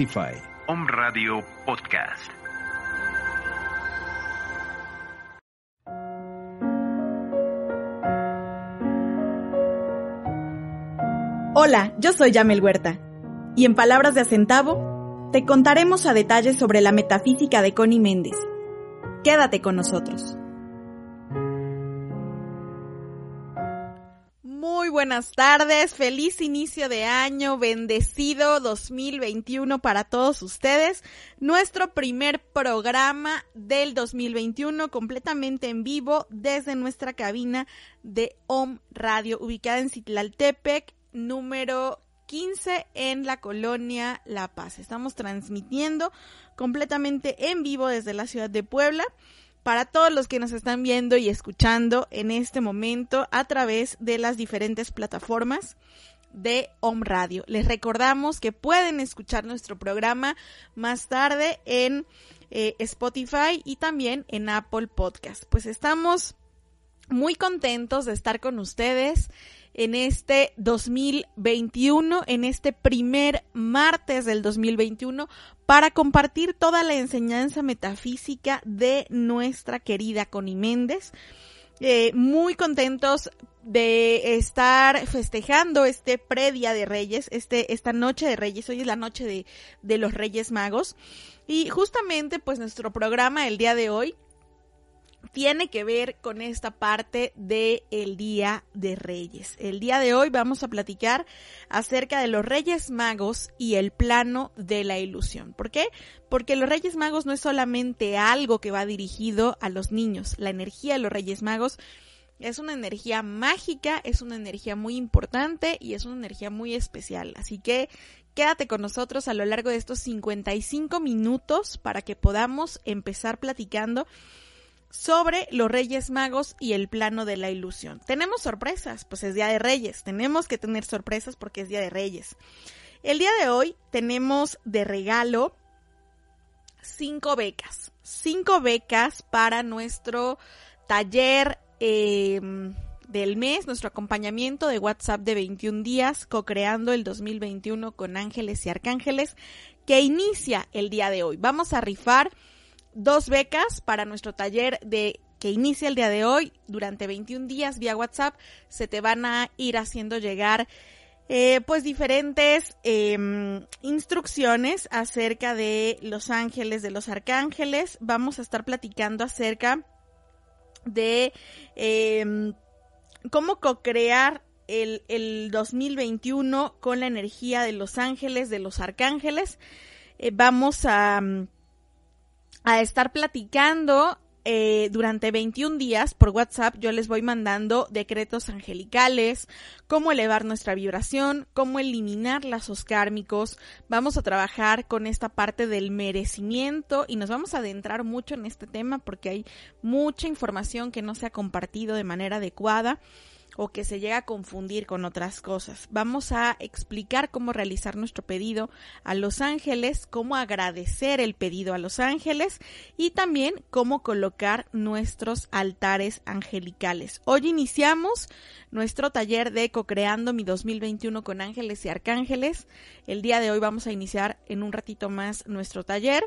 Spotify. Om Radio Podcast. Hola, yo soy Yamel Huerta. Y en palabras de Acentavo, te contaremos a detalle sobre la metafísica de Connie Méndez. Quédate con nosotros. Muy buenas tardes, feliz inicio de año, bendecido 2021 para todos ustedes. Nuestro primer programa del 2021 completamente en vivo desde nuestra cabina de OM Radio ubicada en Citlaltepec, número 15 en la colonia La Paz. Estamos transmitiendo completamente en vivo desde la ciudad de Puebla para todos los que nos están viendo y escuchando en este momento a través de las diferentes plataformas de Home Radio. Les recordamos que pueden escuchar nuestro programa más tarde en eh, Spotify y también en Apple Podcast. Pues estamos muy contentos de estar con ustedes en este 2021, en este primer martes del 2021, para compartir toda la enseñanza metafísica de nuestra querida Connie Méndez. Eh, muy contentos de estar festejando este predía de Reyes, este, esta noche de Reyes, hoy es la noche de, de los Reyes Magos. Y justamente pues nuestro programa el día de hoy tiene que ver con esta parte de el Día de Reyes. El día de hoy vamos a platicar acerca de los Reyes Magos y el plano de la ilusión. ¿Por qué? Porque los Reyes Magos no es solamente algo que va dirigido a los niños. La energía de los Reyes Magos es una energía mágica, es una energía muy importante y es una energía muy especial. Así que quédate con nosotros a lo largo de estos 55 minutos para que podamos empezar platicando sobre los Reyes Magos y el plano de la ilusión. Tenemos sorpresas, pues es Día de Reyes, tenemos que tener sorpresas porque es Día de Reyes. El día de hoy tenemos de regalo cinco becas, cinco becas para nuestro taller em, del mes, nuestro acompañamiento de WhatsApp de 21 días, co-creando el 2021 con ángeles y arcángeles, que inicia el día de hoy. Vamos a rifar dos becas para nuestro taller de que inicia el día de hoy. Durante 21 días vía WhatsApp se te van a ir haciendo llegar eh, pues diferentes em, instrucciones acerca de los ángeles, de los arcángeles. Vamos a estar platicando acerca de em, cómo co-crear el, el 2021 con la energía de los ángeles, de los arcángeles. Eh, vamos a a estar platicando eh, durante 21 días por WhatsApp yo les voy mandando decretos angelicales, cómo elevar nuestra vibración, cómo eliminar lazos kármicos. Vamos a trabajar con esta parte del merecimiento y nos vamos a adentrar mucho en este tema porque hay mucha información que no se ha compartido de manera adecuada o que se llega a confundir con otras cosas. Vamos a explicar cómo realizar nuestro pedido a Los Ángeles, cómo agradecer el pedido a Los Ángeles y también cómo colocar nuestros altares angelicales. Hoy iniciamos nuestro taller de Co-Creando mi 2021 con ángeles y arcángeles. El día de hoy vamos a iniciar en un ratito más nuestro taller.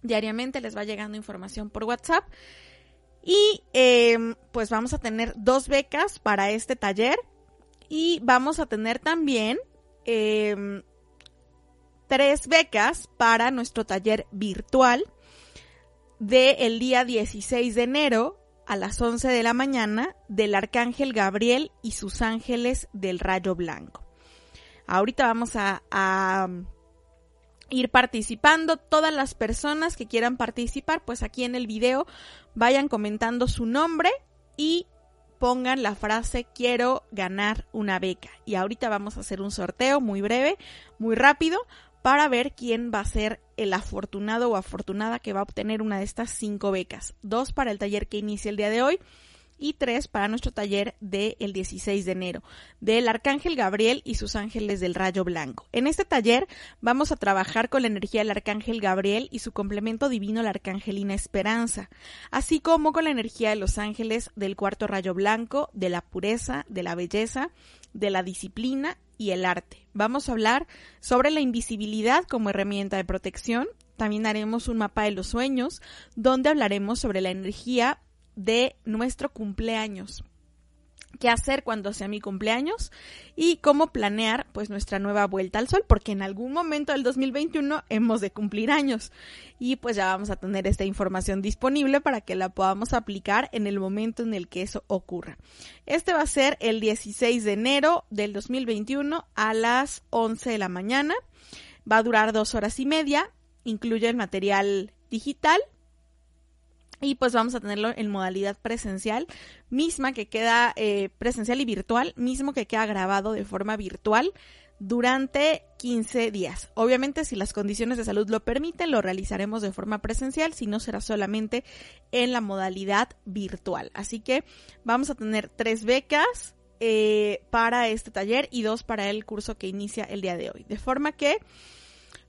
Diariamente les va llegando información por WhatsApp y em, pues vamos a tener dos becas para este taller y vamos a tener también em, tres becas para nuestro taller virtual del día 16 de enero a las 11 de la mañana del arcángel Gabriel y sus ángeles del rayo blanco. Ahorita vamos a, a ir participando. Todas las personas que quieran participar, pues aquí en el video vayan comentando su nombre y pongan la frase quiero ganar una beca. Y ahorita vamos a hacer un sorteo muy breve, muy rápido, para ver quién va a ser el afortunado o afortunada que va a obtener una de estas cinco becas. Dos para el taller que inicia el día de hoy y tres para nuestro taller del 16 de enero, del Arcángel Gabriel y sus ángeles del rayo blanco. En este taller vamos a trabajar con la energía del Arcángel Gabriel y su complemento divino, la Arcangelina Esperanza, así como con la energía de los ángeles del cuarto rayo blanco, de la pureza, de la belleza, de la disciplina y el arte. Vamos a hablar sobre la invisibilidad como herramienta de protección. También haremos un mapa de los sueños, donde hablaremos sobre la energía de nuestro cumpleaños. Qué hacer cuando sea mi cumpleaños y cómo planear pues nuestra nueva vuelta al sol, porque en algún momento del 2021 hemos de cumplir años y pues ya vamos a tener esta información disponible para que la podamos aplicar en el momento en el que eso ocurra. Este va a ser el 16 de enero del 2021 a las 11 de la mañana. Va a durar dos horas y media, incluye el material digital y pues vamos a tenerlo en modalidad presencial, misma que queda eh, presencial y virtual, mismo que queda grabado de forma virtual durante 15 días. Obviamente, si las condiciones de salud lo permiten, lo realizaremos de forma presencial, si no será solamente en la modalidad virtual. Así que vamos a tener tres becas eh, para este taller y dos para el curso que inicia el día de hoy. De forma que,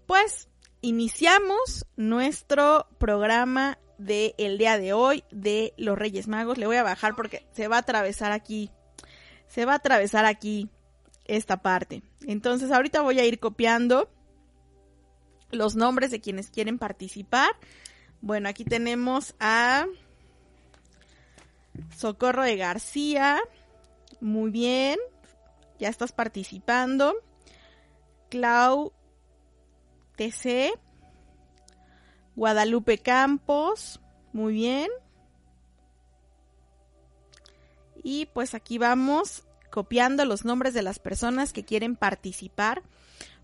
pues, iniciamos nuestro programa del el día de hoy de los Reyes Magos. Le voy a bajar porque se va a atravesar aquí. Se va a atravesar aquí esta parte. Entonces ahorita voy a ir copiando los nombres de quienes quieren participar. Bueno, aquí tenemos a Socorro de García. Muy bien. Ya estás participando. Clau TC. Guadalupe Campos, muy bien. Y pues aquí vamos copiando los nombres de las personas que quieren participar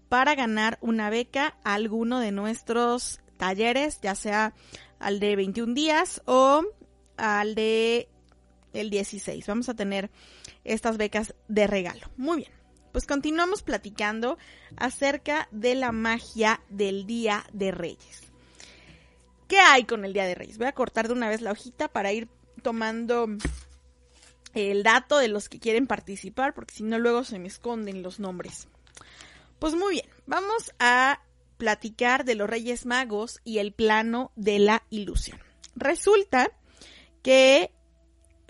para ganar una beca a alguno de nuestros talleres, ya sea al de 21 días o al de el 16. Vamos a tener estas becas de regalo. Muy bien. Pues continuamos platicando acerca de la magia del Día de Reyes. ¿Qué hay con el Día de Reyes? Voy a cortar de una vez la hojita para ir tomando el dato de los que quieren participar, porque si no luego se me esconden los nombres. Pues muy bien, vamos a platicar de los Reyes Magos y el plano de la ilusión. Resulta que,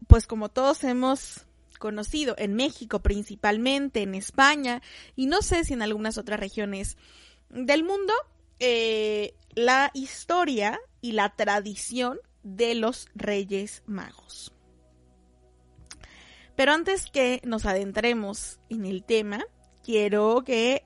pues como todos hemos conocido en México principalmente, en España y no sé si en algunas otras regiones del mundo, eh, la historia y la tradición de los Reyes Magos. Pero antes que nos adentremos en el tema, quiero que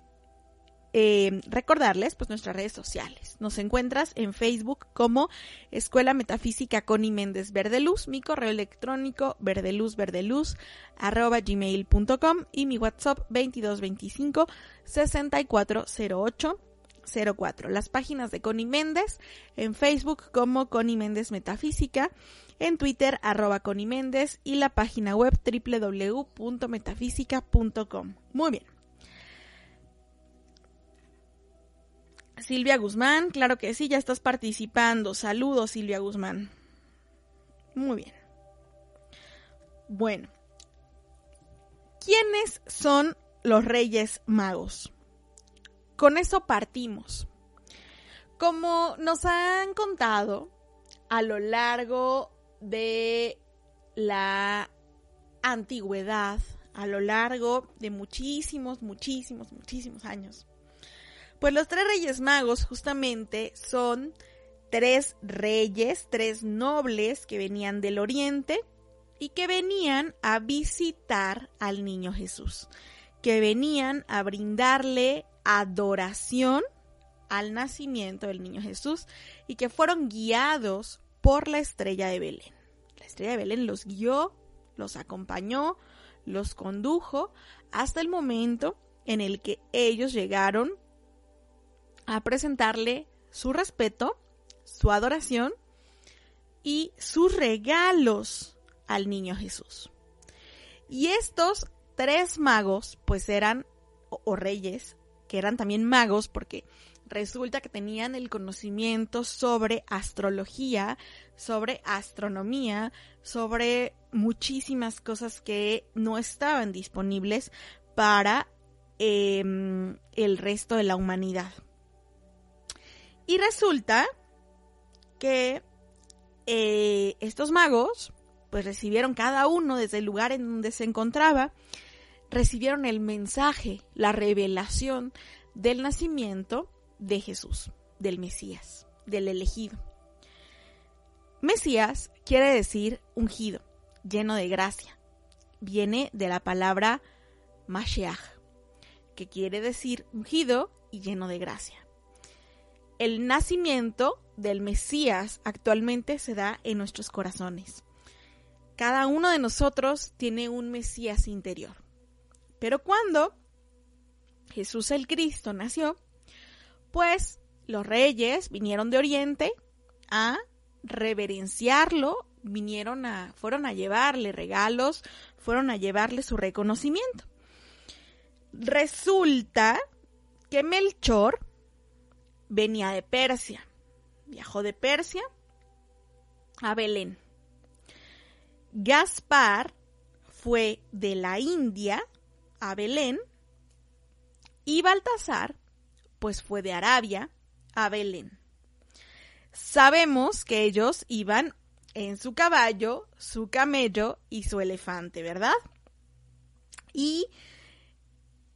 eh, recordarles pues nuestras redes sociales. Nos encuentras en Facebook como Escuela Metafísica Connie Méndez Verdeluz, mi correo electrónico verdeluzverdeluz arroba gmail.com y mi WhatsApp 2225 6408 04. Las páginas de Connie Méndez en Facebook como Connie Méndez Metafísica, en Twitter arroba Connie Méndez y la página web www.metafísica.com. Muy bien. Silvia Guzmán, claro que sí, ya estás participando. Saludos, Silvia Guzmán. Muy bien. Bueno. ¿Quiénes son los Reyes Magos? Con eso partimos. Como nos han contado a lo largo de la antigüedad, a lo largo de muchísimos, muchísimos, muchísimos años, pues los tres reyes magos justamente son tres reyes, tres nobles que venían del oriente y que venían a visitar al niño Jesús, que venían a brindarle adoración al nacimiento del niño Jesús y que fueron guiados por la estrella de Belén. La estrella de Belén los guió, los acompañó, los condujo hasta el momento en el que ellos llegaron a presentarle su respeto, su adoración y sus regalos al niño Jesús. Y estos tres magos, pues eran, o, reyes, que eran también magos, porque resulta que tenían el conocimiento sobre astrología, sobre astronomía, sobre muchísimas cosas que no estaban disponibles para em, el resto de la humanidad. Y resulta que eh, estos magos, pues recibieron cada uno desde el lugar en donde se encontraba, recibieron el mensaje, la revelación del nacimiento de Jesús, del Mesías, del elegido. Mesías quiere decir ungido, lleno de gracia. Viene de la palabra Mashiach, que quiere decir ungido y lleno de gracia. El nacimiento del Mesías actualmente se da en nuestros corazones. Cada uno de nosotros tiene un Mesías interior. Pero cuando Jesús el Cristo nació, pues los reyes vinieron de Oriente a reverenciarlo, vinieron a, fueron a llevarle regalos, fueron a llevarle su reconocimiento. Resulta que Melchor venía de Persia, viajó de Persia a Belén. Gaspar fue de la India a Belén y Baltasar pues fue de Arabia a Belén. Sabemos que ellos iban en su caballo, su camello y su elefante, ¿verdad? Y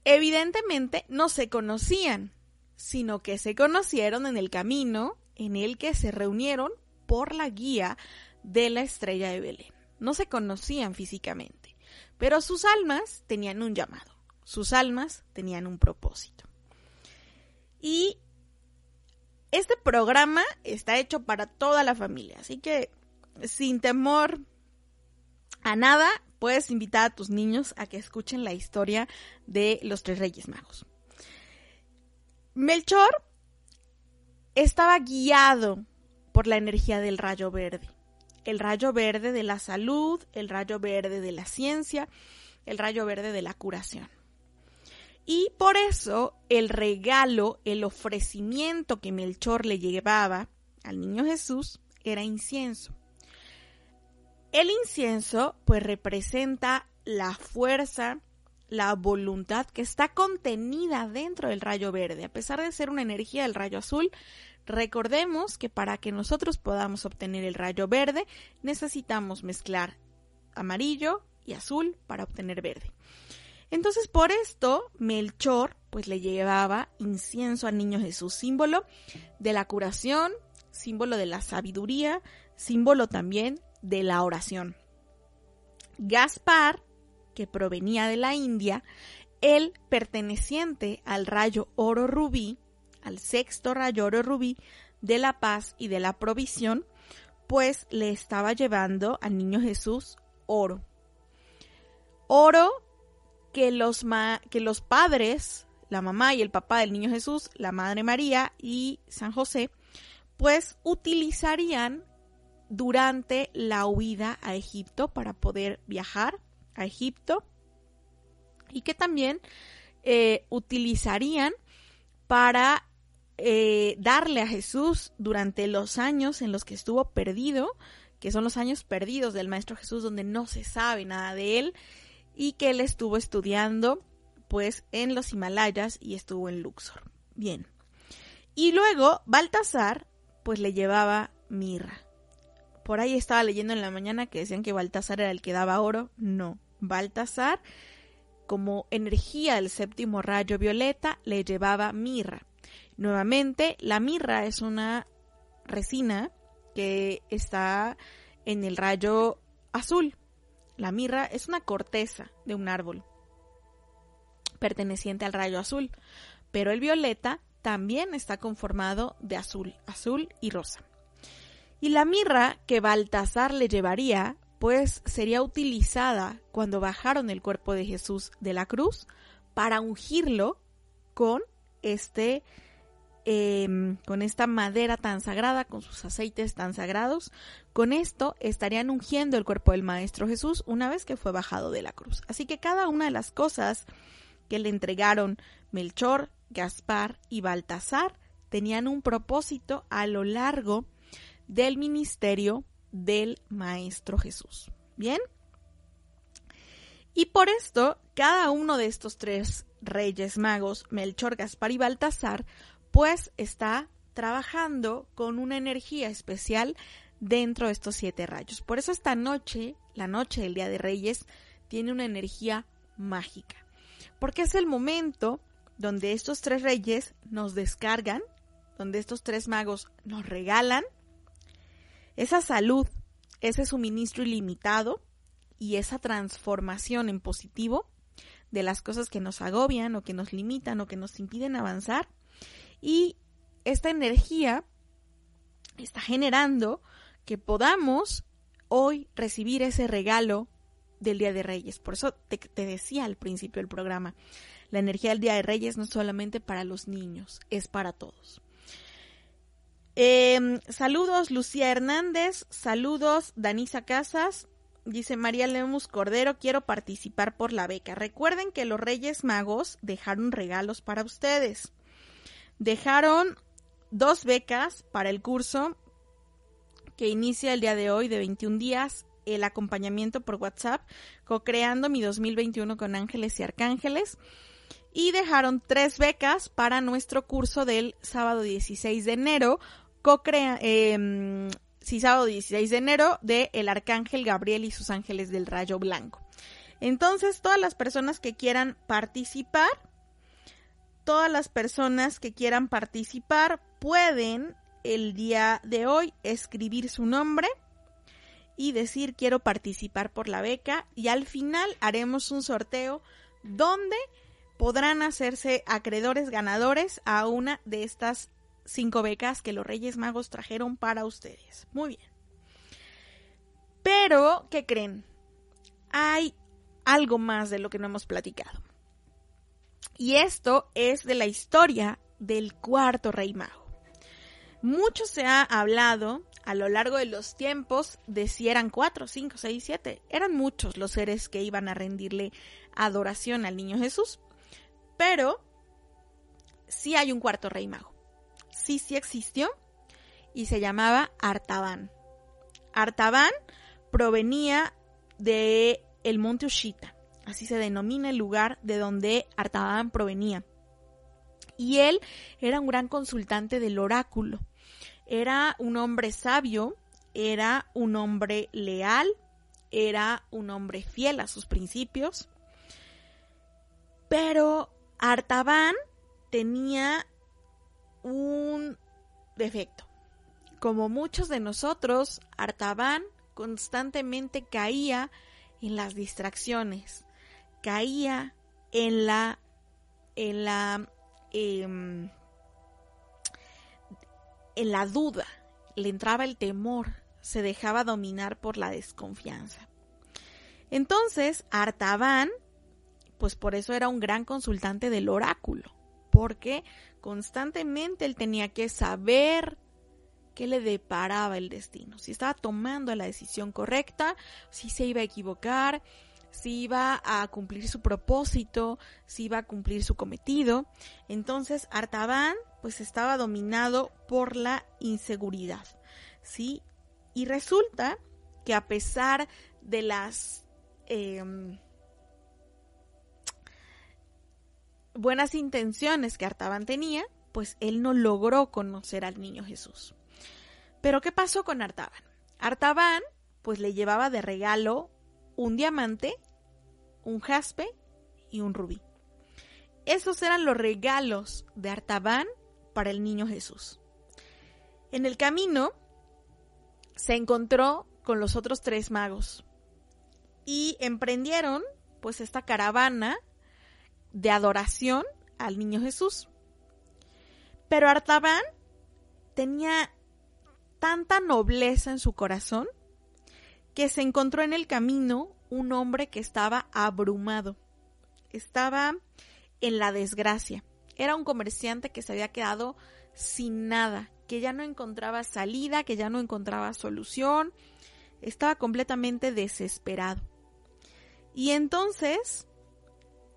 evidentemente no se conocían, sino que se conocieron en el camino en el que se reunieron por la guía de la estrella de Belén. No se conocían físicamente, pero sus almas tenían un llamado, sus almas tenían un propósito. Y este programa está hecho para toda la familia, así que sin temor a nada, puedes invitar a tus niños a que escuchen la historia de los tres reyes magos. Melchor estaba guiado por la energía del rayo verde. El rayo verde de la salud, el rayo verde de la ciencia, el rayo verde de la curación. Y por eso el regalo, el ofrecimiento que Melchor le llevaba al niño Jesús era incienso. El incienso pues representa la fuerza, la voluntad que está contenida dentro del rayo verde. A pesar de ser una energía del rayo azul, recordemos que para que nosotros podamos obtener el rayo verde necesitamos mezclar amarillo y azul para obtener verde. Entonces, por esto, Melchor pues le llevaba incienso al niño Jesús, símbolo de la curación, símbolo de la sabiduría, símbolo también de la oración. Gaspar, que provenía de la India, él perteneciente al rayo oro rubí, al sexto rayo oro rubí de la paz y de la provisión, pues le estaba llevando al niño Jesús oro. Oro que los, que los padres, la mamá y el papá del niño Jesús, la Madre María y San José, pues utilizarían durante la huida a Egipto para poder viajar a Egipto y que también eh, utilizarían para eh, darle a Jesús durante los años en los que estuvo perdido, que son los años perdidos del Maestro Jesús donde no se sabe nada de él y que él estuvo estudiando pues en los Himalayas y estuvo en Luxor. Bien. Y luego Baltasar pues le llevaba mirra. Por ahí estaba leyendo en la mañana que decían que Baltasar era el que daba oro. No, Baltasar como energía del séptimo rayo violeta le llevaba mirra. Nuevamente, la mirra es una resina que está en el rayo azul. La mirra es una corteza de un árbol perteneciente al rayo azul, pero el violeta también está conformado de azul, azul y rosa. Y la mirra que Baltasar le llevaría, pues sería utilizada cuando bajaron el cuerpo de Jesús de la cruz para ungirlo con este Em, con esta madera tan sagrada, con sus aceites tan sagrados, con esto estarían ungiendo el cuerpo del Maestro Jesús una vez que fue bajado de la cruz. Así que cada una de las cosas que le entregaron Melchor, Gaspar y Baltasar tenían un propósito a lo largo del ministerio del Maestro Jesús. ¿Bien? Y por esto, cada uno de estos tres reyes magos, Melchor, Gaspar y Baltasar, pues está trabajando con una energía especial dentro de estos siete rayos. Por eso esta noche, la noche del Día de Reyes, tiene una energía mágica. Porque es el momento donde estos tres reyes nos descargan, donde estos tres magos nos regalan esa salud, ese suministro ilimitado y esa transformación en positivo de las cosas que nos agobian o que nos limitan o que nos impiden avanzar y esta energía está generando que podamos hoy recibir ese regalo del Día de Reyes. Por eso te, decía al principio del programa, la energía del Día de Reyes no es solamente para los niños, es para todos. Em, saludos Lucía Hernández, saludos Danisa Casas, dice María Lemus Cordero, quiero participar por la beca. Recuerden que los Reyes Magos dejaron regalos para ustedes dejaron dos becas para el curso que inicia el día de hoy de 21 días, el acompañamiento por WhatsApp, co-creando mi 2021 con ángeles y arcángeles. Y dejaron tres becas para nuestro curso del sábado 16 de enero, co-crea, em, sí, sábado 16 de enero, de El Arcángel Gabriel y sus ángeles del Rayo Blanco. Entonces, todas las personas que quieran participar, todas las personas que quieran participar pueden el día de hoy escribir su nombre y decir quiero participar por la beca y al final haremos un sorteo donde podrán hacerse acreedores ganadores a una de estas cinco becas que los Reyes Magos trajeron para ustedes. Muy bien. Pero, ¿qué creen? Hay algo más de lo que no hemos platicado. Y esto es de la historia del cuarto rey mago. Mucho se ha hablado a lo largo de los tiempos de si eran cuatro, cinco, seis, siete. Eran muchos los seres que iban a rendirle adoración al niño Jesús. Pero sí hay un cuarto rey mago. Sí, sí existió y se llamaba Artaban. Artaban provenía de el monte Ushita así se denomina el lugar de donde Artaban provenía. Y él era un gran consultante del oráculo. Era un hombre sabio, era un hombre leal, era un hombre fiel a sus principios. Pero Artaban tenía un defecto. Como muchos de nosotros, Artaban constantemente caía en las distracciones caía en la en la em, en la duda, le entraba el temor, se dejaba dominar por la desconfianza. Entonces, Artaban, pues por eso era un gran consultante del oráculo, porque constantemente él tenía que saber qué le deparaba el destino, si estaba tomando la decisión correcta, si se iba a equivocar, si iba a cumplir su propósito, si iba a cumplir su cometido. Entonces Artaban pues estaba dominado por la inseguridad, ¿sí? Y resulta que a pesar de las em, buenas intenciones que Artaban tenía, pues él no logró conocer al niño Jesús. Pero ¿qué pasó con Artaban? Artaban pues le llevaba de regalo un diamante, un jaspe y un rubí. Esos eran los regalos de Artaban para el niño Jesús. En el camino se encontró con los otros tres magos y emprendieron pues esta caravana de adoración al niño Jesús. Pero Artaban tenía tanta nobleza en su corazón que se encontró en el camino un hombre que estaba abrumado, estaba en la desgracia. Era un comerciante que se había quedado sin nada, que ya no encontraba salida, que ya no encontraba solución, estaba completamente desesperado. Y entonces,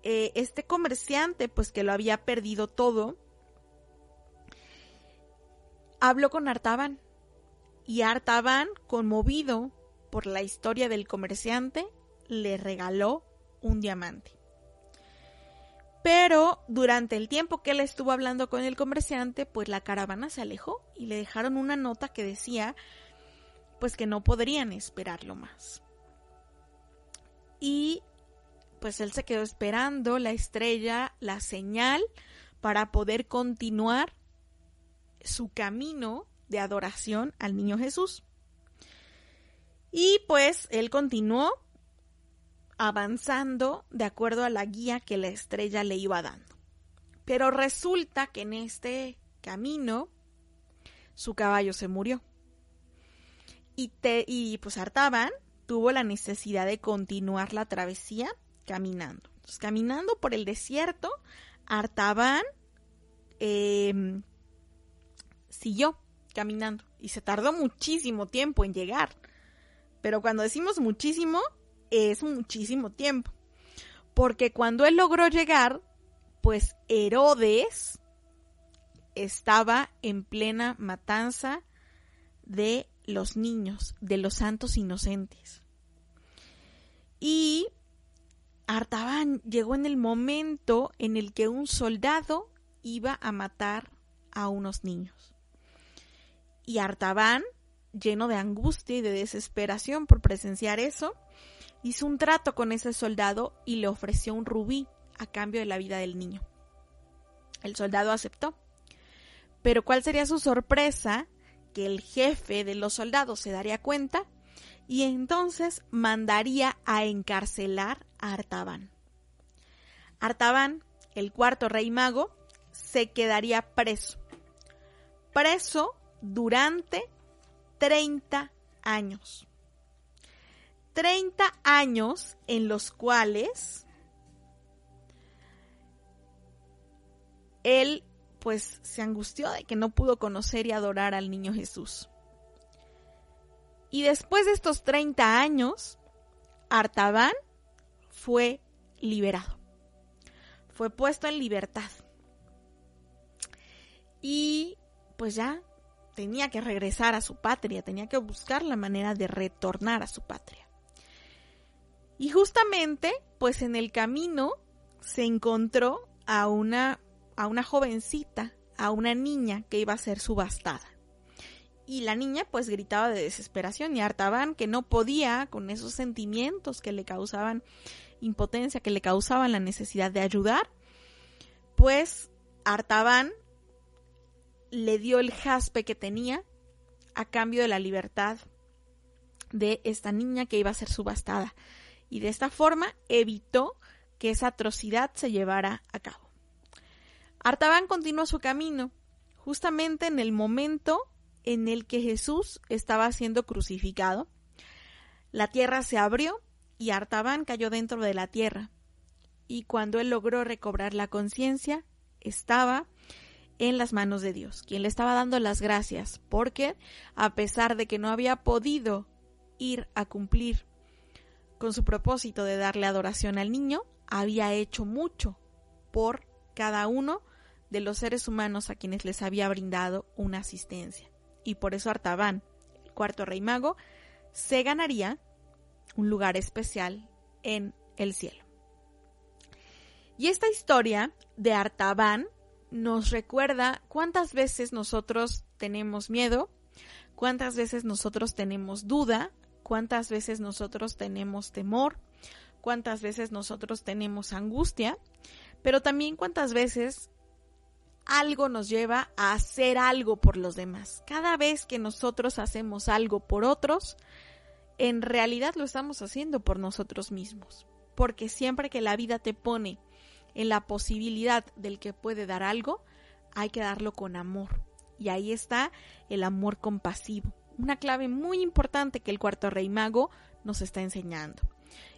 eh, este comerciante, pues que lo había perdido todo, habló con Artaban. Y Artaban, conmovido por la historia del comerciante, le regaló un diamante. Pero durante el tiempo que él estuvo hablando con el comerciante, pues la caravana se alejó y le dejaron una nota que decía pues que no podrían esperarlo más. Y pues él se quedó esperando la estrella, la señal para poder continuar su camino de adoración al niño Jesús. Y pues él continuó avanzando de acuerdo a la guía que la estrella le iba dando. Pero resulta que en este camino su caballo se murió. Y, te, y pues Artaban tuvo la necesidad de continuar la travesía caminando. caminando por el desierto, Artaban em, siguió caminando y se tardó muchísimo tiempo en llegar. Pero cuando decimos muchísimo, es muchísimo tiempo. Porque cuando él logró llegar, pues Herodes estaba en plena matanza de los niños, de los santos inocentes. Y Artaban llegó en el momento en el que un soldado iba a matar a unos niños. Y Artaban, lleno de angustia y de desesperación por presenciar eso, hizo un trato con ese soldado y le ofreció un rubí a cambio de la vida del niño. El soldado aceptó. Pero ¿cuál sería su sorpresa? Que el jefe de los soldados se daría cuenta y entonces mandaría a encarcelar a Artaban. Artaban, el cuarto rey mago, se quedaría preso. Preso durante 30 años. 30 años en los cuales él pues se angustió de que no pudo conocer y adorar al niño Jesús. Y después de estos 30 años, Artaban fue liberado. Fue puesto en libertad. Y pues ya tenía que regresar a su patria, tenía que buscar la manera de retornar a su patria. Y justamente, pues en el camino se encontró a una, a una jovencita, a una niña que iba a ser subastada. Y la niña pues gritaba de desesperación y hartaban que no podía con esos sentimientos que le causaban impotencia, que le causaban la necesidad de ayudar. Pues Artaban le dio el jaspe que tenía a cambio de la libertad de esta niña que iba a ser subastada y de esta forma evitó que esa atrocidad se llevara a cabo. Artaban continuó su camino justamente en el momento en el que Jesús estaba siendo crucificado. La tierra se abrió y Artaban cayó dentro de la tierra. Y cuando él logró recobrar la conciencia, estaba en las manos de Dios, quien le estaba dando las gracias, porque a pesar de que no había podido ir a cumplir con su propósito de darle adoración al niño, había hecho mucho por cada uno de los seres humanos a quienes les había brindado una asistencia. Y por eso Artaban, el cuarto rey mago, se ganaría un lugar especial en el cielo. Y esta historia de Artaban nos recuerda cuántas veces nosotros tenemos miedo, cuántas veces nosotros tenemos duda cuántas veces nosotros tenemos temor, cuántas veces nosotros tenemos angustia, pero también cuántas veces algo nos lleva a hacer algo por los demás. Cada vez que nosotros hacemos algo por otros, en realidad lo estamos haciendo por nosotros mismos. Porque siempre que la vida te pone en la posibilidad del que puede dar algo, hay que darlo con amor, Y ahí está el amor compasivo, una clave muy importante que el cuarto rey mago nos está enseñando.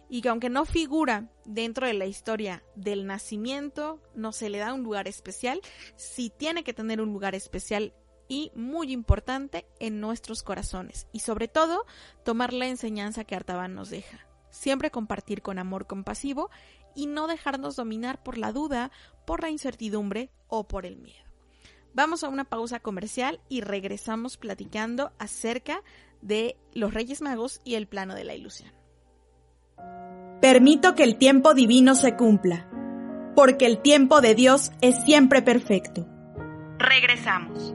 Y que aunque no figura dentro de la historia del nacimiento, no se le da un lugar especial, sí tiene que tener un lugar especial y muy importante en nuestros corazones. Y sobre todo, tomar la enseñanza que Artaban nos deja. Siempre compartir con amor compasivo y no dejarnos dominar por la duda, por la incertidumbre o por el miedo. Vamos a una pausa comercial y regresamos platicando acerca de los Reyes Magos y el plano de la ilusión. Permito que el tiempo divino se cumpla, porque el tiempo de Dios es siempre perfecto. Regresamos.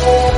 Thank you.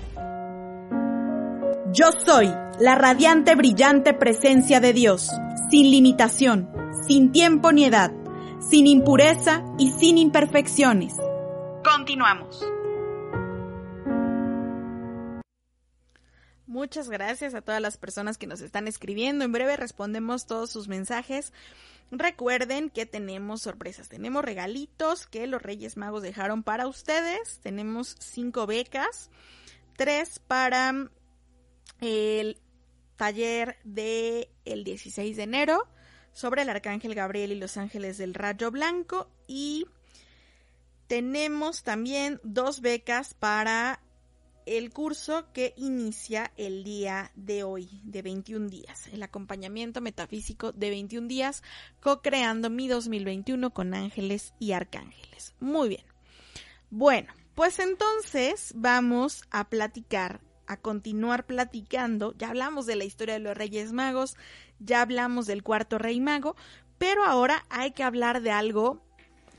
Yo soy la radiante, brillante presencia de Dios, sin limitación, sin tiempo ni edad, sin impureza y sin imperfecciones. Continuamos. Muchas gracias a todas las personas que nos están escribiendo. En breve respondemos todos sus mensajes. Recuerden que tenemos sorpresas, tenemos regalitos que los Reyes Magos dejaron para ustedes. Tenemos cinco becas, tres para el taller de el 16 de enero sobre el Arcángel Gabriel y los ángeles del Rayo Blanco y tenemos también dos becas para el curso que inicia el día de hoy, de 21 días, el acompañamiento metafísico de 21 días, co-creando mi 2021 con ángeles y arcángeles. Muy bien. Bueno, pues entonces vamos a platicar, a continuar platicando. Ya hablamos de la historia de los Reyes Magos, ya hablamos del cuarto Rey Mago, pero ahora hay que hablar de algo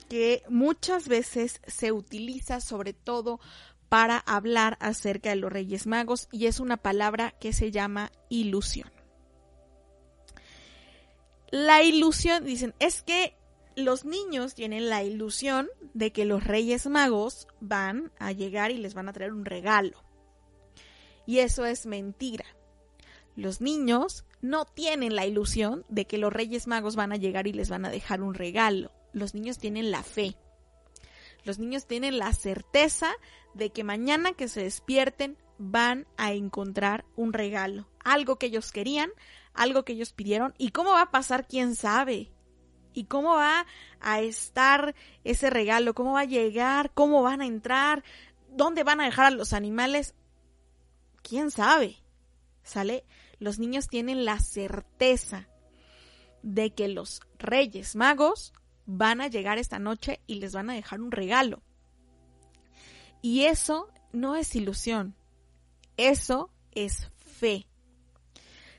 que muchas veces se utiliza sobre todo para hablar acerca de los Reyes Magos y es una palabra que se llama ilusión. La ilusión, dicen, es que los niños tienen la ilusión de que los Reyes Magos van a llegar y les van a traer un regalo. Y eso es mentira. Los niños no tienen la ilusión de que los Reyes Magos van a llegar y les van a dejar un regalo. Los niños tienen la fe. Los niños tienen la certeza de que mañana que se despierten van a encontrar un regalo, algo que ellos querían, algo que ellos pidieron y cómo va a pasar, quién sabe. Y cómo va a estar ese regalo, cómo va a llegar, cómo van a entrar, dónde van a dejar a los animales, quién sabe. ¿Sale? Los niños tienen la certeza de que los reyes magos van a llegar esta noche y les van a dejar un regalo. Y eso no es ilusión, eso es fe.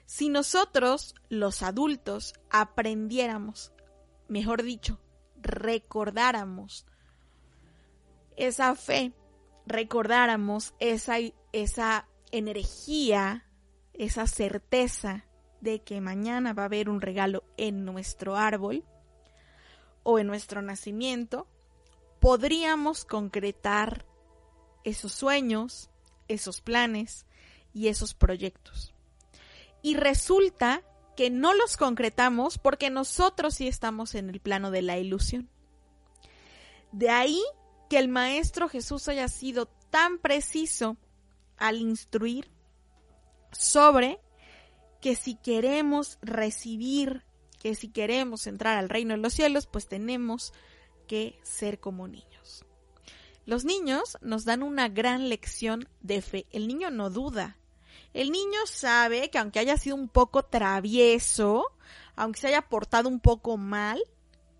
Si nosotros, los adultos, aprendiéramos, mejor dicho, recordáramos esa fe, recordáramos esa, esa energía, esa certeza de que mañana va a haber un regalo en nuestro árbol o en nuestro nacimiento, podríamos concretar esos sueños, esos planes y esos proyectos. Y resulta que no los concretamos porque nosotros sí estamos en el plano de la ilusión. De ahí que el Maestro Jesús haya sido tan preciso al instruir sobre que si queremos recibir, que si queremos entrar al reino de los cielos, pues tenemos que ser como niños. Los niños nos dan una gran lección de fe. El niño no duda. El niño sabe que aunque haya sido un poco travieso, aunque se haya portado un poco mal,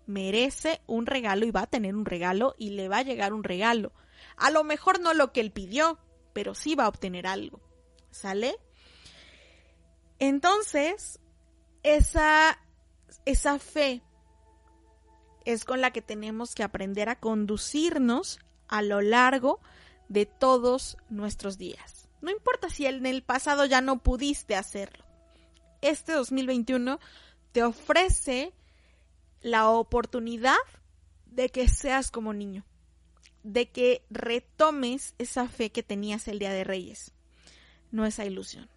merece un regalo y va a tener un regalo y le va a llegar un regalo. A lo mejor no lo que él pidió, pero sí va a obtener algo. ¿Sale? Entonces, esa, esa fe es con la que tenemos que aprender a conducirnos a lo largo de todos nuestros días. No importa si en el pasado ya no pudiste hacerlo. Este 2021 te ofrece la oportunidad de que seas como niño, de que retomes esa fe que tenías el día de Reyes, no esa ilusión.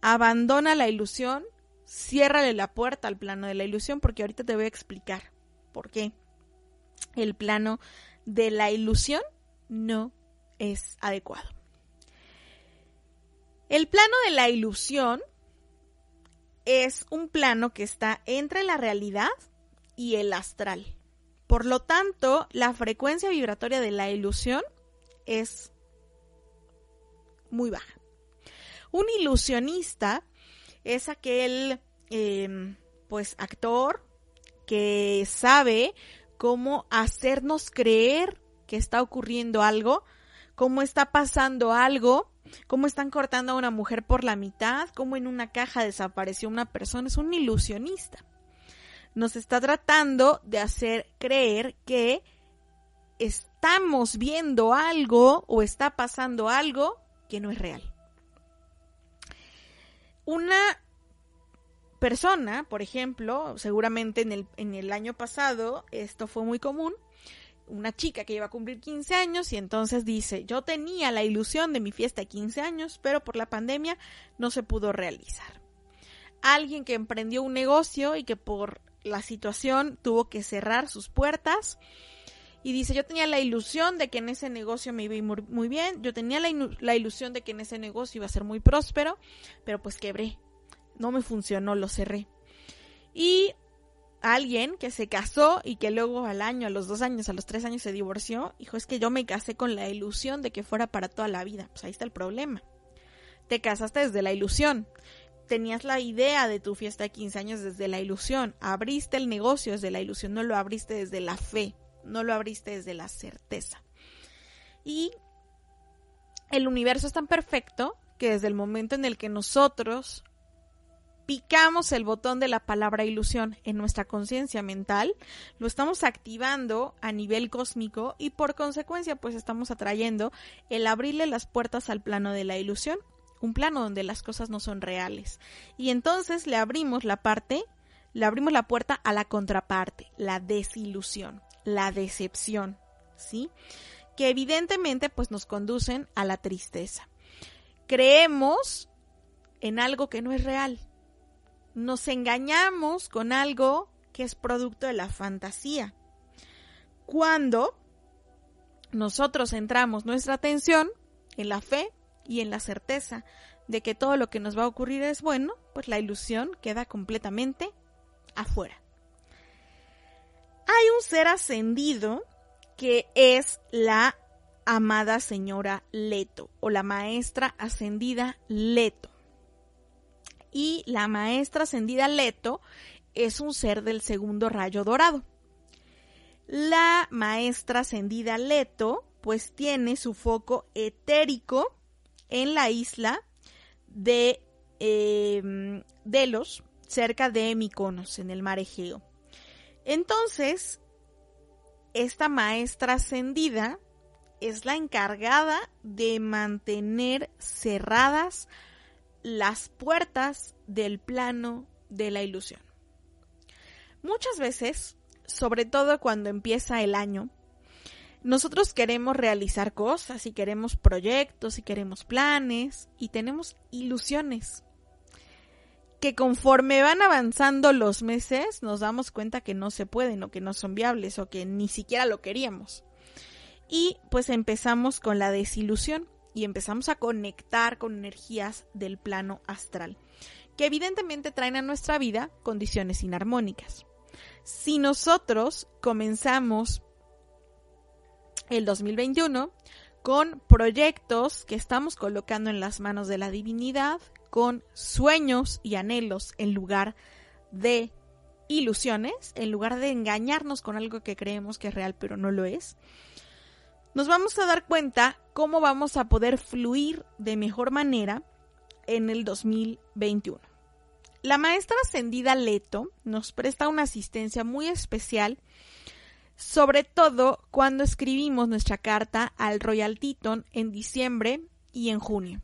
Abandona la ilusión, ciérrale la puerta al plano de la ilusión, porque ahorita te voy a explicar por qué el plano de la ilusión no es adecuado. El plano de la ilusión es un plano que está entre la realidad y el astral. Por lo tanto, la frecuencia vibratoria de la ilusión es muy baja. Un ilusionista es aquel, em, pues, actor que sabe cómo hacernos creer que está ocurriendo algo, cómo está pasando algo, cómo están cortando a una mujer por la mitad, cómo en una caja desapareció una persona. Es un ilusionista nos está tratando de hacer creer que estamos viendo algo o está pasando algo que no es real. Una persona, por ejemplo, seguramente en el, en el año pasado esto fue muy común, una chica que iba a cumplir 15 años y entonces dice, yo tenía la ilusión de mi fiesta de 15 años, pero por la pandemia no se pudo realizar. Alguien que emprendió un negocio y que por la situación tuvo que cerrar sus puertas. Y dice, yo tenía la ilusión de que en ese negocio me iba a ir muy, bien, yo tenía la, la, ilusión de que en ese negocio iba a ser muy próspero, pero pues quebré, no me funcionó, lo cerré. Y alguien que se casó y que luego al año, a los dos años, a los tres años se divorció, dijo, es que yo me casé con la ilusión de que fuera para toda la vida. Pues ahí está el problema. Te casaste desde la ilusión tenías la idea de tu fiesta de 15 años desde la ilusión, abriste el negocio desde la ilusión, no lo abriste desde la fe, no lo abriste desde la certeza. Y el universo es tan perfecto que desde el momento en el que nosotros picamos el botón de la palabra ilusión en nuestra conciencia mental, lo estamos activando a nivel cósmico y por consecuencia pues estamos atrayendo el abrirle las puertas al plano de la ilusión un plano donde las cosas no son reales. Y entonces le abrimos la parte, le abrimos la puerta a la contraparte, la desilusión, la decepción, ¿sí? Que evidentemente pues nos conducen a la tristeza. Creemos en algo que no es real. Nos engañamos con algo que es producto de la fantasía. Cuando nosotros centramos nuestra atención en la fe, y en la certeza de que todo lo que nos va a ocurrir es bueno, pues la ilusión queda completamente afuera. Hay un ser ascendido que es la amada señora Leto o la maestra ascendida Leto. Y la maestra ascendida Leto es un ser del segundo rayo dorado. La maestra ascendida Leto pues tiene su foco etérico en la isla de em, Delos, cerca de Miconos, en el mar Egeo. Entonces, esta maestra ascendida es la encargada de mantener cerradas las puertas del plano de la ilusión. Muchas veces, sobre todo cuando empieza el año, nosotros queremos realizar cosas y queremos proyectos y queremos planes y tenemos ilusiones que conforme van avanzando los meses nos damos cuenta que no se pueden o que no son viables o que ni siquiera lo queríamos. Y pues empezamos con la desilusión y empezamos a conectar con energías del plano astral, que evidentemente traen a nuestra vida condiciones inarmónicas. Si nosotros comenzamos el 2021 con proyectos que estamos colocando en las manos de la divinidad, con sueños y anhelos en lugar de ilusiones, en lugar de engañarnos con algo que creemos que es real pero no lo es, nos vamos a dar cuenta cómo vamos a poder fluir de mejor manera en el 2021. La maestra ascendida Leto nos presta una asistencia muy especial, sobre todo cuando escribimos nuestra carta al Royal Teton en diciembre y en junio.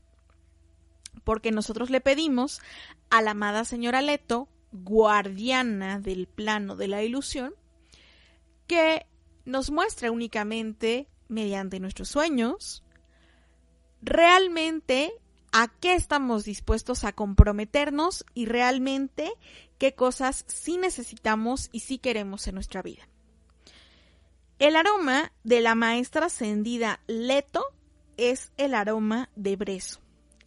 Porque nosotros le pedimos a la amada señora Leto, guardiana del plano de la ilusión, que nos muestre únicamente mediante nuestros sueños, realmente a qué estamos dispuestos a comprometernos y realmente qué cosas sí necesitamos y sí queremos en nuestra vida. El aroma de la maestra ascendida Leto es el aroma de brezo.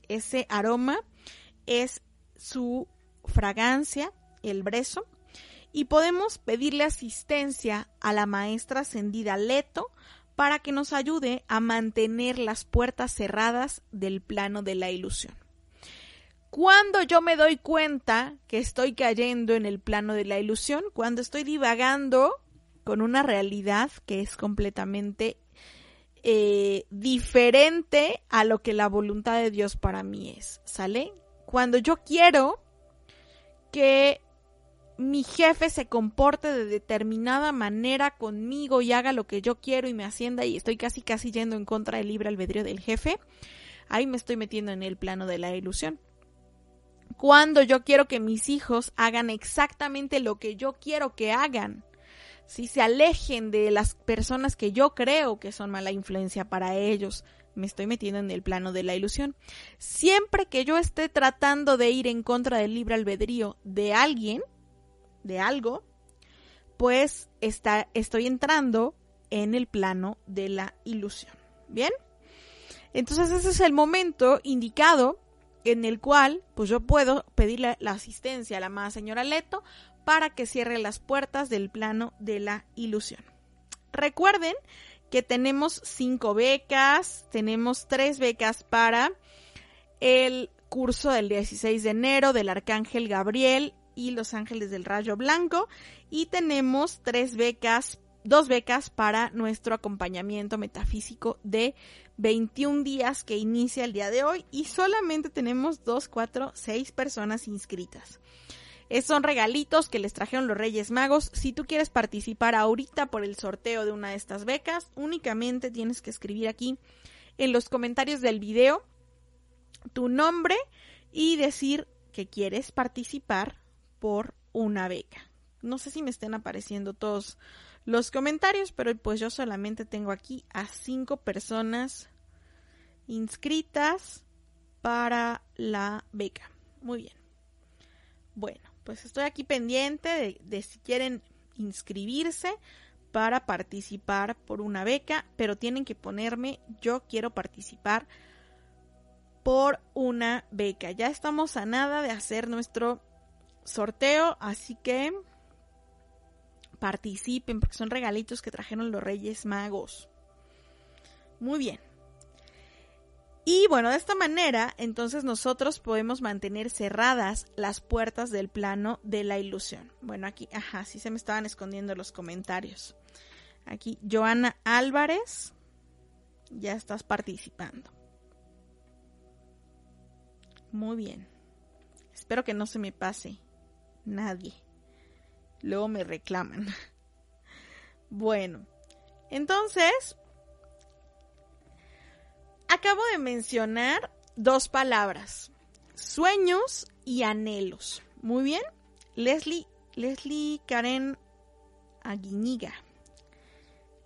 Ese aroma es su fragancia, el brezo, y podemos pedirle asistencia a la maestra ascendida Leto para que nos ayude a mantener las puertas cerradas del plano de la ilusión. Cuando yo me doy cuenta que estoy cayendo en el plano de la ilusión, cuando estoy divagando con una realidad que es completamente eh, diferente a lo que la voluntad de Dios para mí es, ¿sale? Cuando yo quiero que mi jefe se comporte de determinada manera conmigo y haga lo que yo quiero y me ascienda y estoy casi casi yendo en contra del libre albedrío del jefe, ahí me estoy metiendo en el plano de la ilusión. Cuando yo quiero que mis hijos hagan exactamente lo que yo quiero que hagan, si se alejen de las personas que yo creo que son mala influencia para ellos, me estoy metiendo en el plano de la ilusión. Siempre que yo esté tratando de ir en contra del libre albedrío de alguien, de algo, pues está, estoy entrando en el plano de la ilusión. ¿Bien? Entonces ese es el momento indicado en el cual pues yo puedo pedirle la asistencia a la amada señora Leto para que cierre las puertas del plano de la ilusión. Recuerden que tenemos cinco becas, tenemos tres becas para el curso del 16 de enero del Arcángel Gabriel y Los Ángeles del Rayo Blanco. Y tenemos tres becas, dos becas para nuestro acompañamiento metafísico de 21 días que inicia el día de hoy. Y solamente tenemos dos, cuatro, seis personas inscritas. Es, son regalitos que les trajeron los Reyes Magos. Si tú quieres participar ahorita por el sorteo de una de estas becas, únicamente tienes que escribir aquí en los comentarios del video tu nombre y decir que quieres participar por una beca. No sé si me estén apareciendo todos los comentarios, pero pues yo solamente tengo aquí a cinco personas inscritas para la beca. Muy bien. Bueno, pues estoy aquí pendiente de, si quieren inscribirse para participar por una beca, pero tienen que ponerme yo quiero participar por una beca. Ya estamos a nada de hacer nuestro sorteo, así que participen porque son regalitos que trajeron los Reyes Magos. Muy bien. Y bueno, de esta manera, entonces nosotros podemos mantener cerradas las puertas del plano de la ilusión. Bueno, aquí, ajá, sí se me estaban escondiendo los comentarios. Aquí, Joana Álvarez, ya estás participando. Muy bien. Espero que no se me pase nadie. Luego me reclaman. Bueno, Entonces, acabo de mencionar dos palabras, sueños y anhelos. Muy bien. Leslie, Leslie Karen Aguiñiga.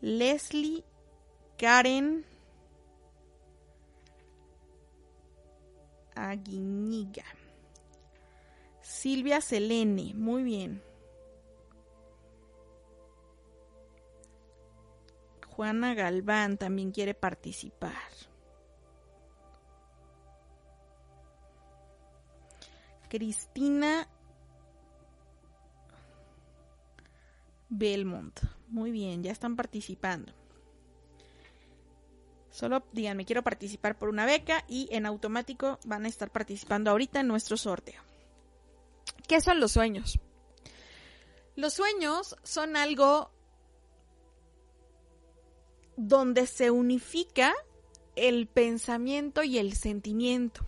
Leslie Karen Aguiñiga. Silvia Selene, muy bien. Juana Galván también quiere participar. Cristina Belmont. Muy bien, ya están participando. Solo díganme, quiero participar por una beca y en automático van a estar participando ahorita en nuestro sorteo. ¿Qué son los sueños? Los sueños son algo donde se unifica el pensamiento y el sentimiento.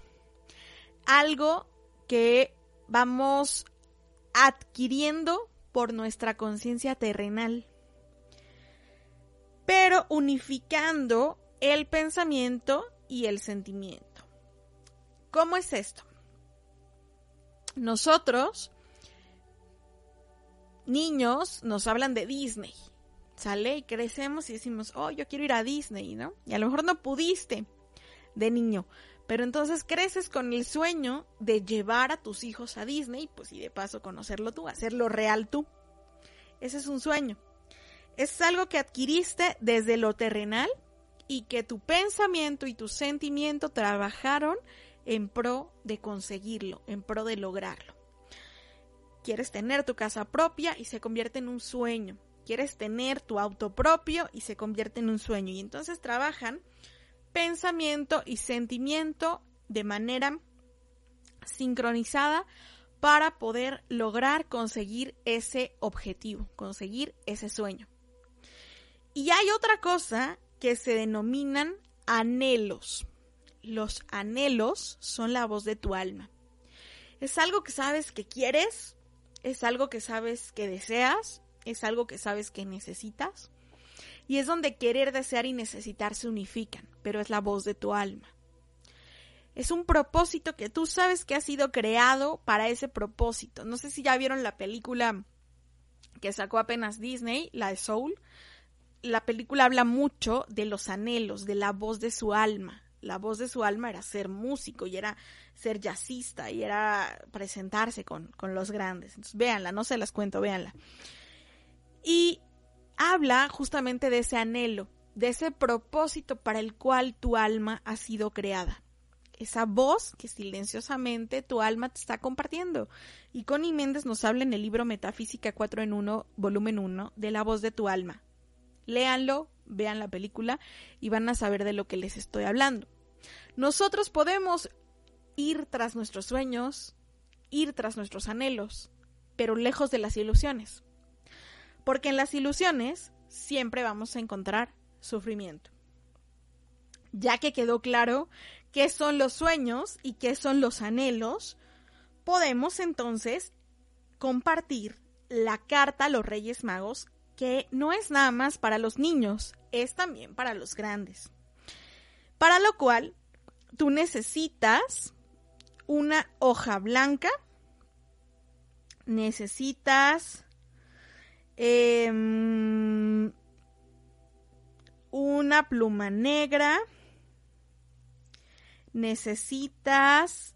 Algo que vamos adquiriendo por nuestra conciencia terrenal, pero unificando el pensamiento y el sentimiento. ¿Cómo es esto? Nosotros, niños, nos hablan de Disney. Sale y crecemos y decimos, oh, yo quiero ir a Disney, ¿no? Y a lo mejor no pudiste de niño, pero entonces creces con el sueño de llevar a tus hijos a Disney, pues y de paso conocerlo tú, hacerlo real tú. Ese es un sueño. Es algo que adquiriste desde lo terrenal y que tu pensamiento y tu sentimiento trabajaron en pro de conseguirlo, en pro de lograrlo. Quieres tener tu casa propia y se convierte en un sueño. Quieres tener tu auto propio y se convierte en un sueño. Y entonces trabajan pensamiento y sentimiento de manera sincronizada para poder lograr conseguir ese objetivo, conseguir ese sueño. Y hay otra cosa que se denominan anhelos. Los anhelos son la voz de tu alma. Es algo que sabes que quieres, es algo que sabes que deseas, es algo que sabes que necesitas. Y es donde querer, desear y necesitar se unifican, pero es la voz de tu alma. Es un propósito que tú sabes que ha sido creado para ese propósito. No sé si ya vieron la película que sacó apenas Disney, la Soul, la película habla mucho de los anhelos, de la voz de su alma. La voz de su alma era ser músico y era ser jazzista y era presentarse con, con los grandes. Entonces, véanla, no se las cuento, véanla. Y habla justamente de ese anhelo, de ese propósito para el cual tu alma ha sido creada. Esa voz que silenciosamente tu alma te está compartiendo. Y Connie Méndez nos habla en el libro Metafísica 4 en 1, volumen 1, de la voz de tu alma léanlo, vean la película y van a saber de lo que les estoy hablando. Nosotros podemos ir tras nuestros sueños, ir tras nuestros anhelos, pero lejos de las ilusiones. Porque en las ilusiones siempre vamos a encontrar sufrimiento. Ya que quedó claro qué son los sueños y qué son los anhelos, podemos entonces compartir la carta a los Reyes Magos que no es nada más para los niños, es también para los grandes. Para lo cual, tú necesitas una hoja blanca, necesitas em, una pluma negra, necesitas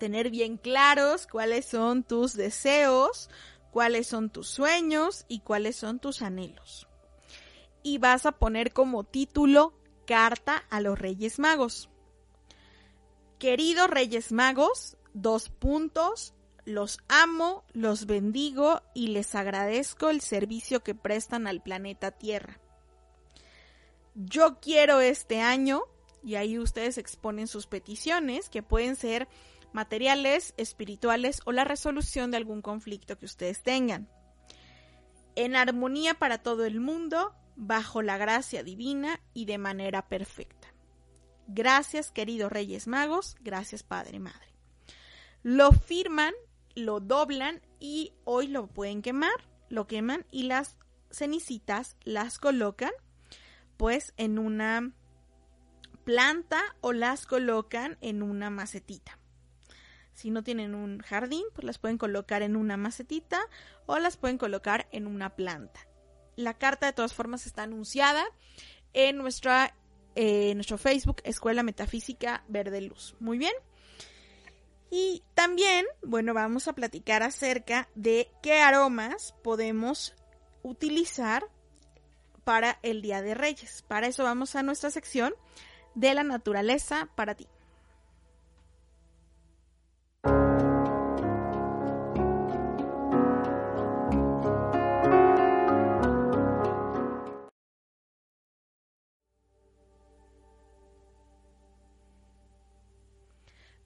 tener bien claros cuáles son tus deseos, cuáles son tus sueños y cuáles son tus anhelos. Y vas a poner como título Carta a los Reyes Magos. Queridos Reyes Magos, dos puntos, los amo, los bendigo y les agradezco el servicio que prestan al planeta Tierra. Yo quiero este año, y ahí ustedes exponen sus peticiones, que pueden ser materiales, espirituales o la resolución de algún conflicto que ustedes tengan. En armonía para todo el mundo, bajo la gracia divina y de manera perfecta. Gracias, queridos Reyes Magos, gracias, Padre Madre. Lo firman, lo doblan y hoy lo pueden quemar, lo queman y las cenicitas las colocan pues en una planta o las colocan en una macetita. Si no tienen un jardín, pues las pueden colocar en una macetita o las pueden colocar en una planta. La carta de todas formas está anunciada en nuestra eh, nuestro Facebook Escuela Metafísica Verde Luz. Muy bien. Y también, bueno, vamos a platicar acerca de qué aromas podemos utilizar para el Día de Reyes. Para eso vamos a nuestra sección de la naturaleza para ti.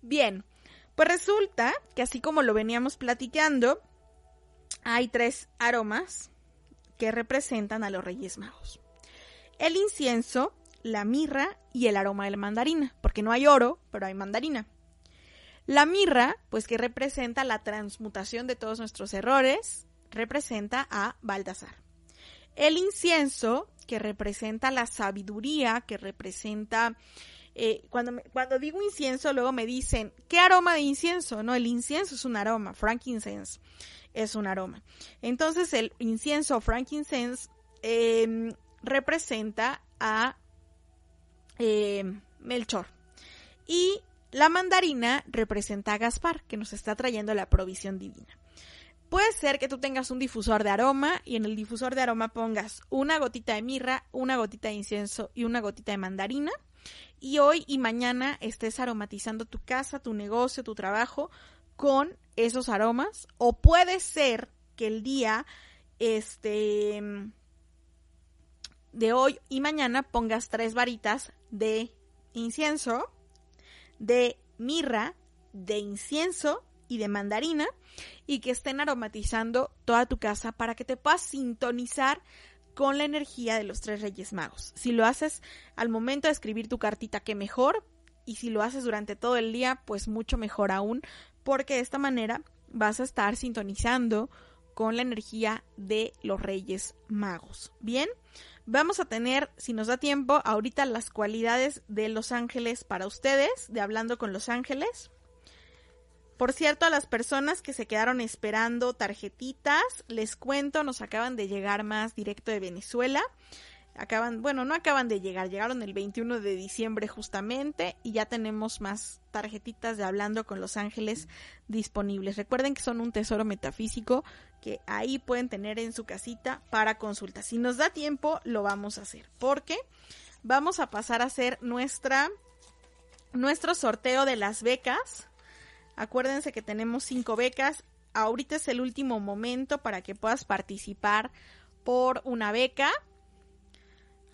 Bien, pues resulta que así como lo veníamos platicando, hay tres aromas que representan a los Reyes Magos. El incienso, la mirra y el aroma de la mandarina, porque no hay oro, pero hay mandarina. La mirra, pues que representa la transmutación de todos nuestros errores, representa a Baltasar. El incienso, que representa la sabiduría, que representa... Eh, cuando, digo incienso, luego me dicen, ¿qué aroma de incienso? No, el incienso es un aroma, frankincense es un aroma. Entonces el incienso frankincense em, representa a em, Melchor. Y la mandarina representa a Gaspar, que nos está trayendo la provisión divina. Puede ser que tú tengas un difusor de aroma y en el difusor de aroma pongas una gotita de mirra, una gotita de incienso y una gotita de mandarina. Y hoy y mañana estés aromatizando tu casa, tu negocio, tu trabajo con esos aromas. O puede ser que el día este de hoy y mañana pongas tres varitas de incienso, de mirra, de incienso y de mandarina y que estén aromatizando toda tu casa para que te puedas sintonizar con la energía de los tres reyes magos. Si lo haces al momento de escribir tu cartita, que mejor. Y si lo haces durante todo el día, pues mucho mejor aún, porque de esta manera vas a estar sintonizando con la energía de los Reyes Magos. Bien, vamos a tener, si nos da tiempo, ahorita las cualidades de los ángeles para ustedes, de hablando con los ángeles. Por cierto, a las personas que se quedaron esperando tarjetitas, les cuento, nos acaban de llegar más directo de Venezuela acaban, bueno, no acaban de llegar, llegaron el 21 de diciembre justamente y ya tenemos más tarjetitas de Hablando con los Ángeles disponibles. Recuerden que son un tesoro metafísico que ahí pueden tener en su casita para consulta. Si nos da tiempo, lo vamos a hacer, porque vamos a pasar a hacer nuestra nuestro sorteo de las becas. Acuérdense que tenemos cinco becas. Ahorita es el último momento para que puedas participar por una beca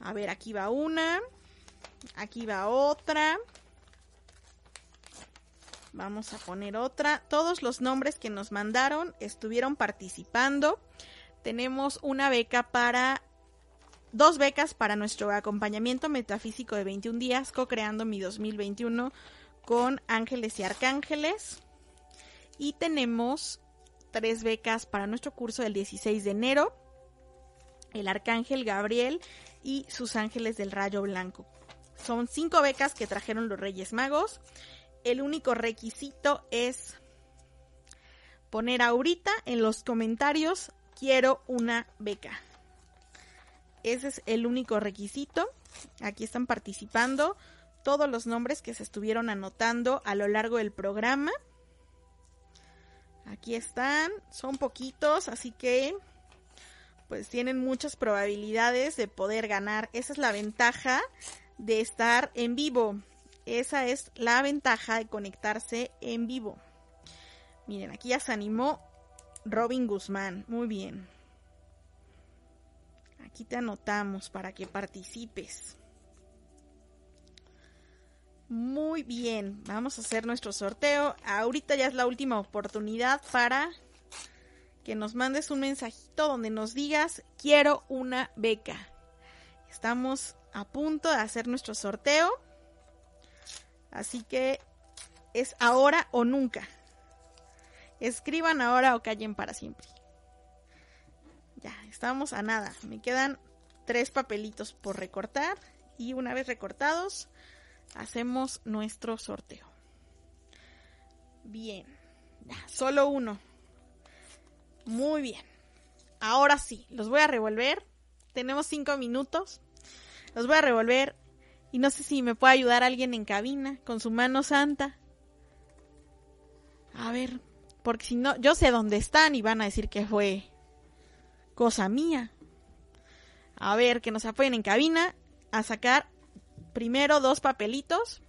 a ver, aquí va una. Aquí va otra. Vamos a poner otra. Todos los nombres que nos mandaron estuvieron participando. Tenemos una beca para... Dos becas para nuestro acompañamiento metafísico de 21 días, co-creando mi 2021 con ángeles y arcángeles. Y tenemos tres becas para nuestro curso del 16 de enero. El arcángel Gabriel y sus ángeles del rayo blanco. Son cinco becas que trajeron los Reyes Magos. El único requisito es poner ahorita en los comentarios quiero una beca. Ese es el único requisito. Aquí están participando todos los nombres que se estuvieron anotando a lo largo del programa. Aquí están, son poquitos, así que pues tienen muchas probabilidades de poder ganar. Esa es la ventaja de estar en vivo. Esa es la ventaja de conectarse en vivo. Miren, aquí ya se animó Robin Guzmán. Muy bien. Aquí te anotamos para que participes. Muy bien, vamos a hacer nuestro sorteo. Ahorita ya es la última oportunidad para que nos mandes un mensajito donde nos digas quiero una beca. Estamos a punto de hacer nuestro sorteo. Así que es ahora o nunca. Escriban ahora o callen para siempre. Ya, estamos a nada. Me quedan tres papelitos por recortar y una vez recortados hacemos nuestro sorteo. Bien, solo uno. Muy bien. Ahora sí, los voy a revolver. Tenemos cinco minutos. Los voy a revolver y no sé si me puede ayudar alguien en cabina con su mano santa. A ver, porque si no, yo sé dónde están y van a decir que fue cosa mía. A ver, que nos apoyen en cabina a sacar primero dos papelitos.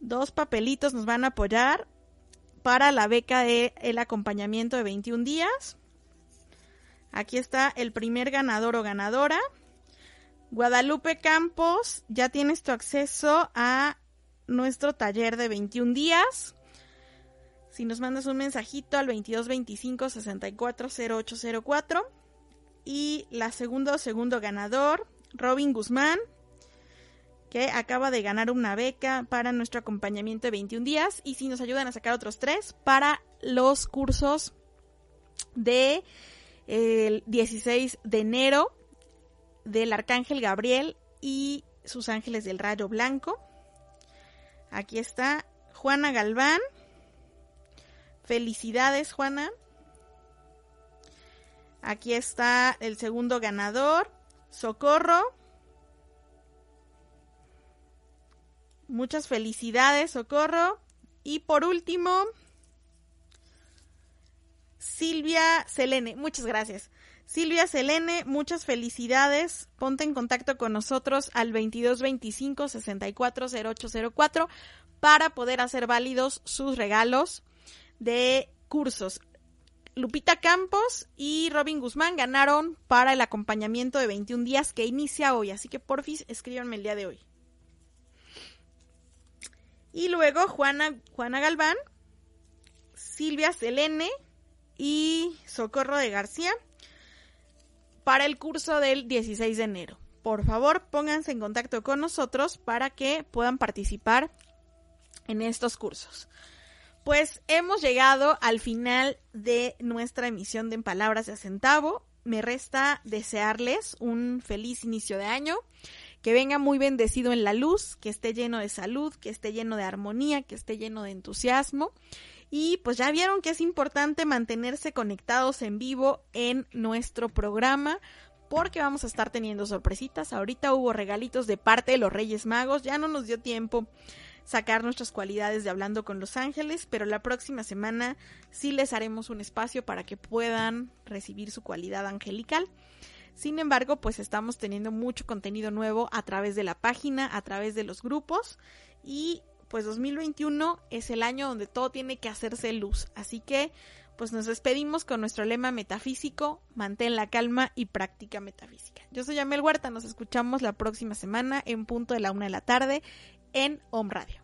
Dos papelitos nos van a apoyar para la beca de el acompañamiento de 21 días. Aquí está el primer ganador o ganadora. Guadalupe Campos, ya tienes tu acceso a nuestro taller de 21 días. Si nos mandas un mensajito al 2225 640804. Y la segundo, segundo ganador, Robin Guzmán, que acaba de ganar una beca para nuestro acompañamiento de 21 días. Y si nos ayudan a sacar otros tres para los cursos de el 16 de enero del Arcángel Gabriel y sus ángeles del Rayo Blanco. Aquí está Juana Galván. Felicidades, Juana. Aquí está el segundo ganador, Socorro. Muchas felicidades, Socorro. Y por último, Silvia Selene. Muchas gracias. Silvia Selene, muchas felicidades. Ponte en contacto con nosotros al 2225 640804 para poder hacer válidos sus regalos de cursos. Lupita Campos y Robin Guzmán ganaron para el acompañamiento de 21 días que inicia hoy, así que porfis escríbanme el día de hoy. Y luego Juana, Juana Galván, Silvia Selene y Socorro de García para el curso del 16 de enero. Por favor, pónganse en contacto con nosotros para que puedan participar en estos cursos. Pues hemos llegado al final de nuestra emisión de En Palabras de Centavo. Me resta desearles un feliz inicio de año, que venga muy bendecido en la luz, que esté lleno de salud, que esté lleno de armonía, que esté lleno de entusiasmo y pues ya vieron que es importante mantenerse conectados en vivo en nuestro programa porque vamos a estar teniendo sorpresitas. Ahorita hubo regalitos de parte de los Reyes Magos, ya no nos dio tiempo sacar nuestras cualidades de hablando con los ángeles, pero la próxima semana sí les haremos un espacio para que puedan recibir su cualidad angelical. Sin embargo, pues estamos teniendo mucho contenido nuevo a través de la página, a través de los grupos y pues 2021 es el año donde todo tiene que hacerse luz. Así que pues nos despedimos con nuestro lema metafísico, mantén la calma y práctica metafísica. Yo soy Amel Huerta, nos escuchamos la próxima semana en punto de la una de la tarde en Home Radio.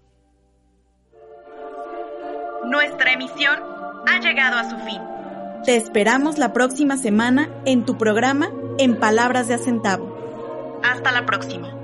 Nuestra emisión ha llegado a su fin. Te esperamos la próxima semana en tu programa En Palabras de Acentavo. Hasta la próxima.